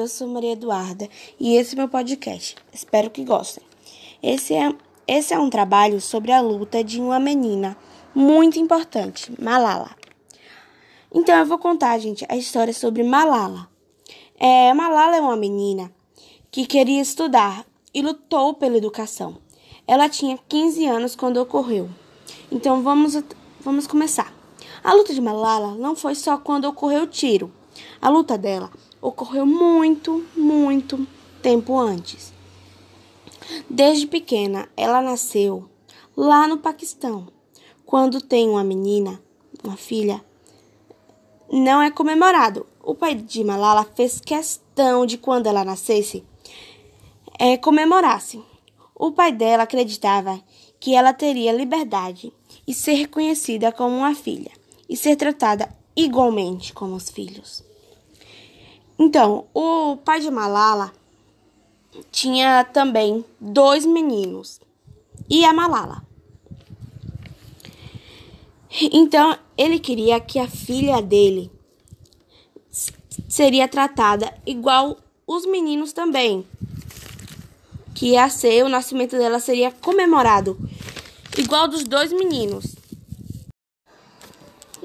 eu sou Maria Eduarda e esse é meu podcast. Espero que gostem. Esse é, esse é um trabalho sobre a luta de uma menina muito importante, Malala. Então eu vou contar, gente, a história sobre Malala. É, Malala é uma menina que queria estudar e lutou pela educação. Ela tinha 15 anos quando ocorreu. Então vamos, vamos começar. A luta de Malala não foi só quando ocorreu o tiro. A luta dela ocorreu muito, muito tempo antes. Desde pequena, ela nasceu lá no Paquistão. Quando tem uma menina, uma filha, não é comemorado. O pai de Malala fez questão de quando ela nascesse, é, comemorasse. O pai dela acreditava que ela teria liberdade e ser reconhecida como uma filha e ser tratada igualmente como os filhos. Então, o pai de Malala tinha também dois meninos e a Malala. Então, ele queria que a filha dele seria tratada igual os meninos também. Que ia ser, o nascimento dela seria comemorado igual dos dois meninos.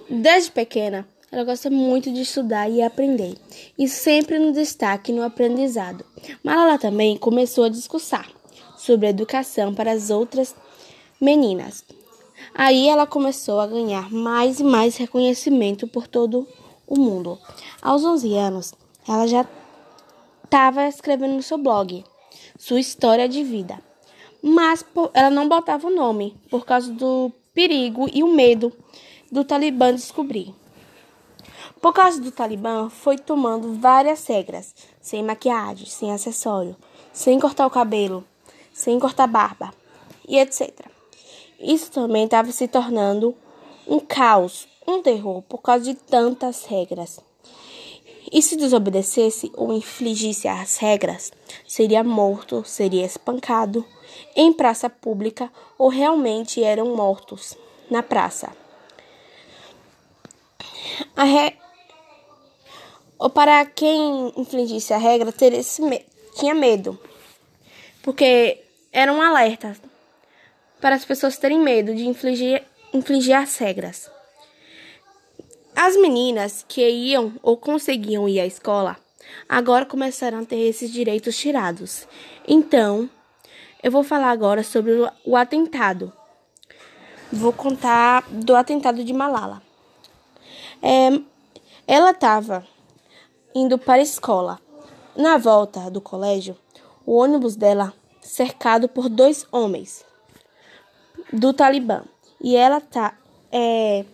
Desde pequena, ela gosta muito de estudar e aprender, e sempre no destaque no aprendizado. Malala também começou a discursar sobre a educação para as outras meninas. Aí ela começou a ganhar mais e mais reconhecimento por todo o mundo. Aos 11 anos, ela já estava escrevendo no seu blog sua história de vida, mas ela não botava o nome por causa do perigo e o medo do Talibã descobrir. Por causa do Talibã, foi tomando várias regras, sem maquiagem, sem acessório, sem cortar o cabelo, sem cortar barba e etc. Isso também estava se tornando um caos, um terror por causa de tantas regras. E se desobedecesse ou infligisse as regras, seria morto, seria espancado em praça pública ou realmente eram mortos na praça. Re ou para quem infligisse a regra teria me tinha medo, porque era um alerta para as pessoas terem medo de infligir, infligir as regras. As meninas que iam ou conseguiam ir à escola agora começaram a ter esses direitos tirados. Então, eu vou falar agora sobre o atentado. Vou contar do atentado de Malala. É, ela estava indo para a escola. Na volta do colégio, o ônibus dela cercado por dois homens do Talibã. E ela tá é,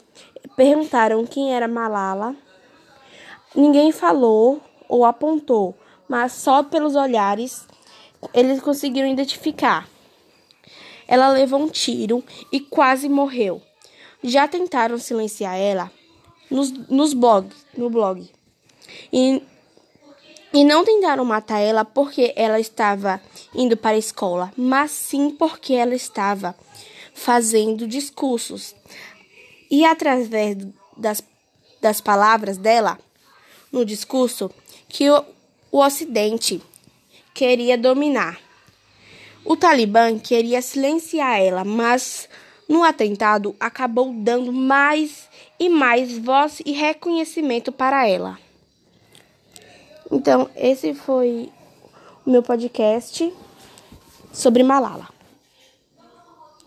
perguntaram quem era Malala. Ninguém falou ou apontou, mas só pelos olhares eles conseguiram identificar. Ela levou um tiro e quase morreu. Já tentaram silenciar ela nos, nos blogs, no blog. E, e não tentaram matar ela porque ela estava indo para a escola, mas sim porque ela estava fazendo discursos. E através das, das palavras dela no discurso, que o, o Ocidente queria dominar. O Talibã queria silenciar ela, mas no atentado acabou dando mais e mais voz e reconhecimento para ela. Então, esse foi o meu podcast sobre Malala.